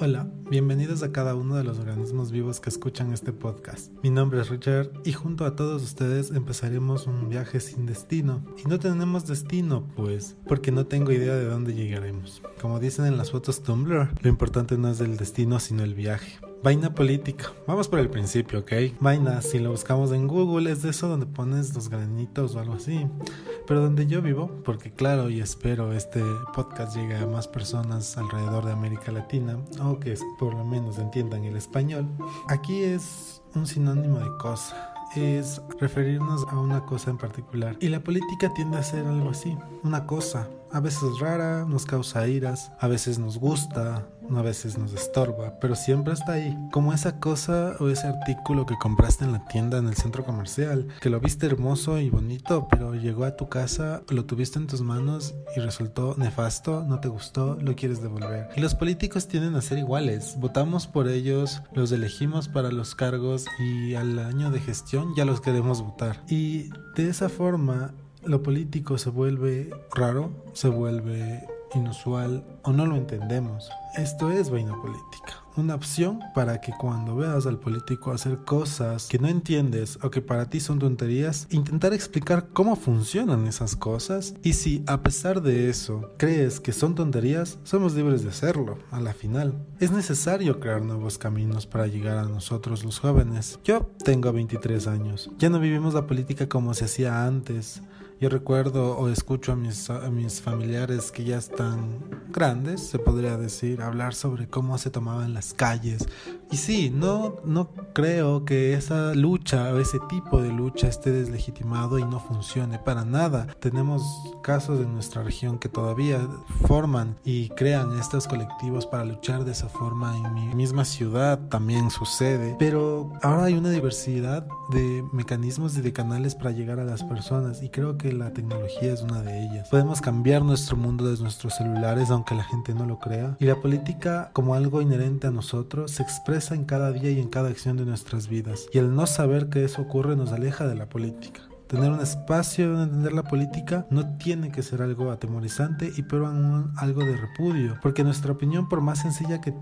Hola, bienvenidos a cada uno de los organismos vivos que escuchan este podcast. Mi nombre es Richard y junto a todos ustedes empezaremos un viaje sin destino. Y no tenemos destino, pues, porque no tengo idea de dónde llegaremos. Como dicen en las fotos Tumblr, lo importante no es el destino, sino el viaje. Vaina política. Vamos por el principio, ¿ok? Vaina, si lo buscamos en Google, es de eso donde pones los granitos o algo así. Pero donde yo vivo, porque claro y espero este podcast llegue a más personas alrededor de América Latina, o que por lo menos entiendan el español, aquí es un sinónimo de cosa es referirnos a una cosa en particular. Y la política tiende a ser algo así, una cosa. A veces rara, nos causa iras, a veces nos gusta, a veces nos estorba, pero siempre está ahí. Como esa cosa o ese artículo que compraste en la tienda, en el centro comercial, que lo viste hermoso y bonito, pero llegó a tu casa, lo tuviste en tus manos y resultó nefasto, no te gustó, lo quieres devolver. Y los políticos tienden a ser iguales. Votamos por ellos, los elegimos para los cargos y al año de gestión ya los queremos votar. Y de esa forma, lo político se vuelve raro, se vuelve inusual o no lo entendemos. Esto es vaina política, una opción para que cuando veas al político hacer cosas que no entiendes o que para ti son tonterías, intentar explicar cómo funcionan esas cosas y si a pesar de eso crees que son tonterías, somos libres de hacerlo a la final. Es necesario crear nuevos caminos para llegar a nosotros los jóvenes. Yo tengo 23 años, ya no vivimos la política como se hacía antes. Yo recuerdo o escucho a mis, familiares que ya están grandes, se podría decir, hablar sobre cómo se tomaban las calles. Y sí, no, no creo que esa lucha o ese tipo de lucha esté deslegitimado y no funcione para nada. Tenemos casos en nuestra región que todavía forman y crean estos colectivos para luchar de esa forma. En mi misma ciudad también sucede. Pero ahora hay una diversidad de mecanismos y de canales para llegar a las personas y creo que la tecnología es una de ellas. Podemos cambiar nuestro mundo desde nuestros celulares, aunque la gente no lo crea. Y la política, como algo inherente a nosotros, se expresa en cada día y en cada acción de nuestras vidas. Y el no saber que eso ocurre nos aleja de la política. Tener un espacio donde entender la política no tiene que ser algo atemorizante y pero algo de repudio, porque nuestra opinión, por más sencilla que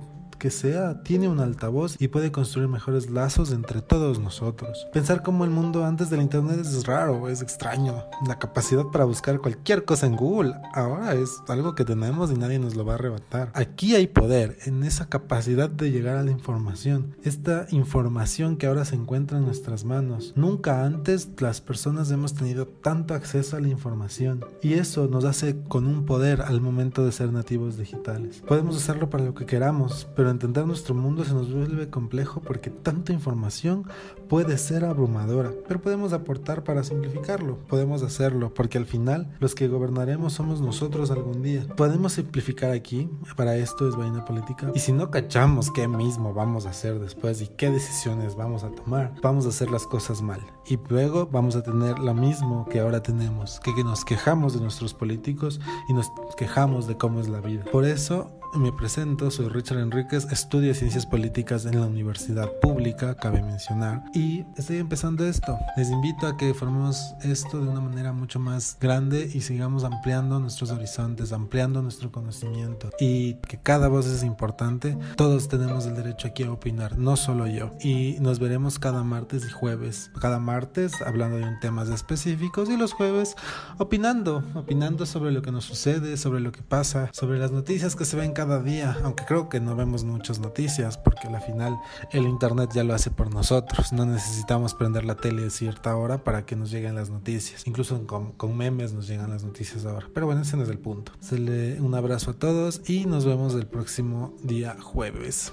que sea tiene un altavoz y puede construir mejores lazos entre todos nosotros. Pensar como el mundo antes del Internet es raro, es extraño. La capacidad para buscar cualquier cosa en Google ahora es algo que tenemos y nadie nos lo va a arrebatar. Aquí hay poder en esa capacidad de llegar a la información, esta información que ahora se encuentra en nuestras manos. Nunca antes las personas hemos tenido tanto acceso a la información y eso nos hace con un poder al momento de ser nativos digitales. Podemos hacerlo para lo que queramos, pero entender nuestro mundo se nos vuelve complejo porque tanta información puede ser abrumadora, pero podemos aportar para simplificarlo, podemos hacerlo, porque al final los que gobernaremos somos nosotros algún día. Podemos simplificar aquí, para esto es vaina política, y si no cachamos qué mismo vamos a hacer después y qué decisiones vamos a tomar, vamos a hacer las cosas mal. Y luego vamos a tener lo mismo que ahora tenemos, que, nos quejamos de nuestros políticos y nos quejamos de cómo es la vida. Por eso me presento, soy Richard Enríquez, estudio ciencias políticas en la universidad pública, cabe mencionar, y estoy empezando esto. Les invito a que formemos esto de una manera mucho más grande y sigamos ampliando nuestros horizontes, ampliando nuestro conocimiento y que cada voz es importante. Todos tenemos el derecho aquí a opinar, no solo yo. Y nos veremos cada martes y jueves. Cada martes hablando de un temas específicos y los jueves opinando, opinando sobre lo que nos sucede, sobre lo que pasa, sobre las noticias que se ven cada día, aunque creo que no vemos muchas noticias porque al final el internet ya lo hace por nosotros. No necesitamos prender la tele a cierta hora para que nos lleguen las noticias. Incluso con, memes nos llegan las noticias ahora. Pero bueno, ese no es el punto. Se le un abrazo a todos y nos vemos el próximo día jueves.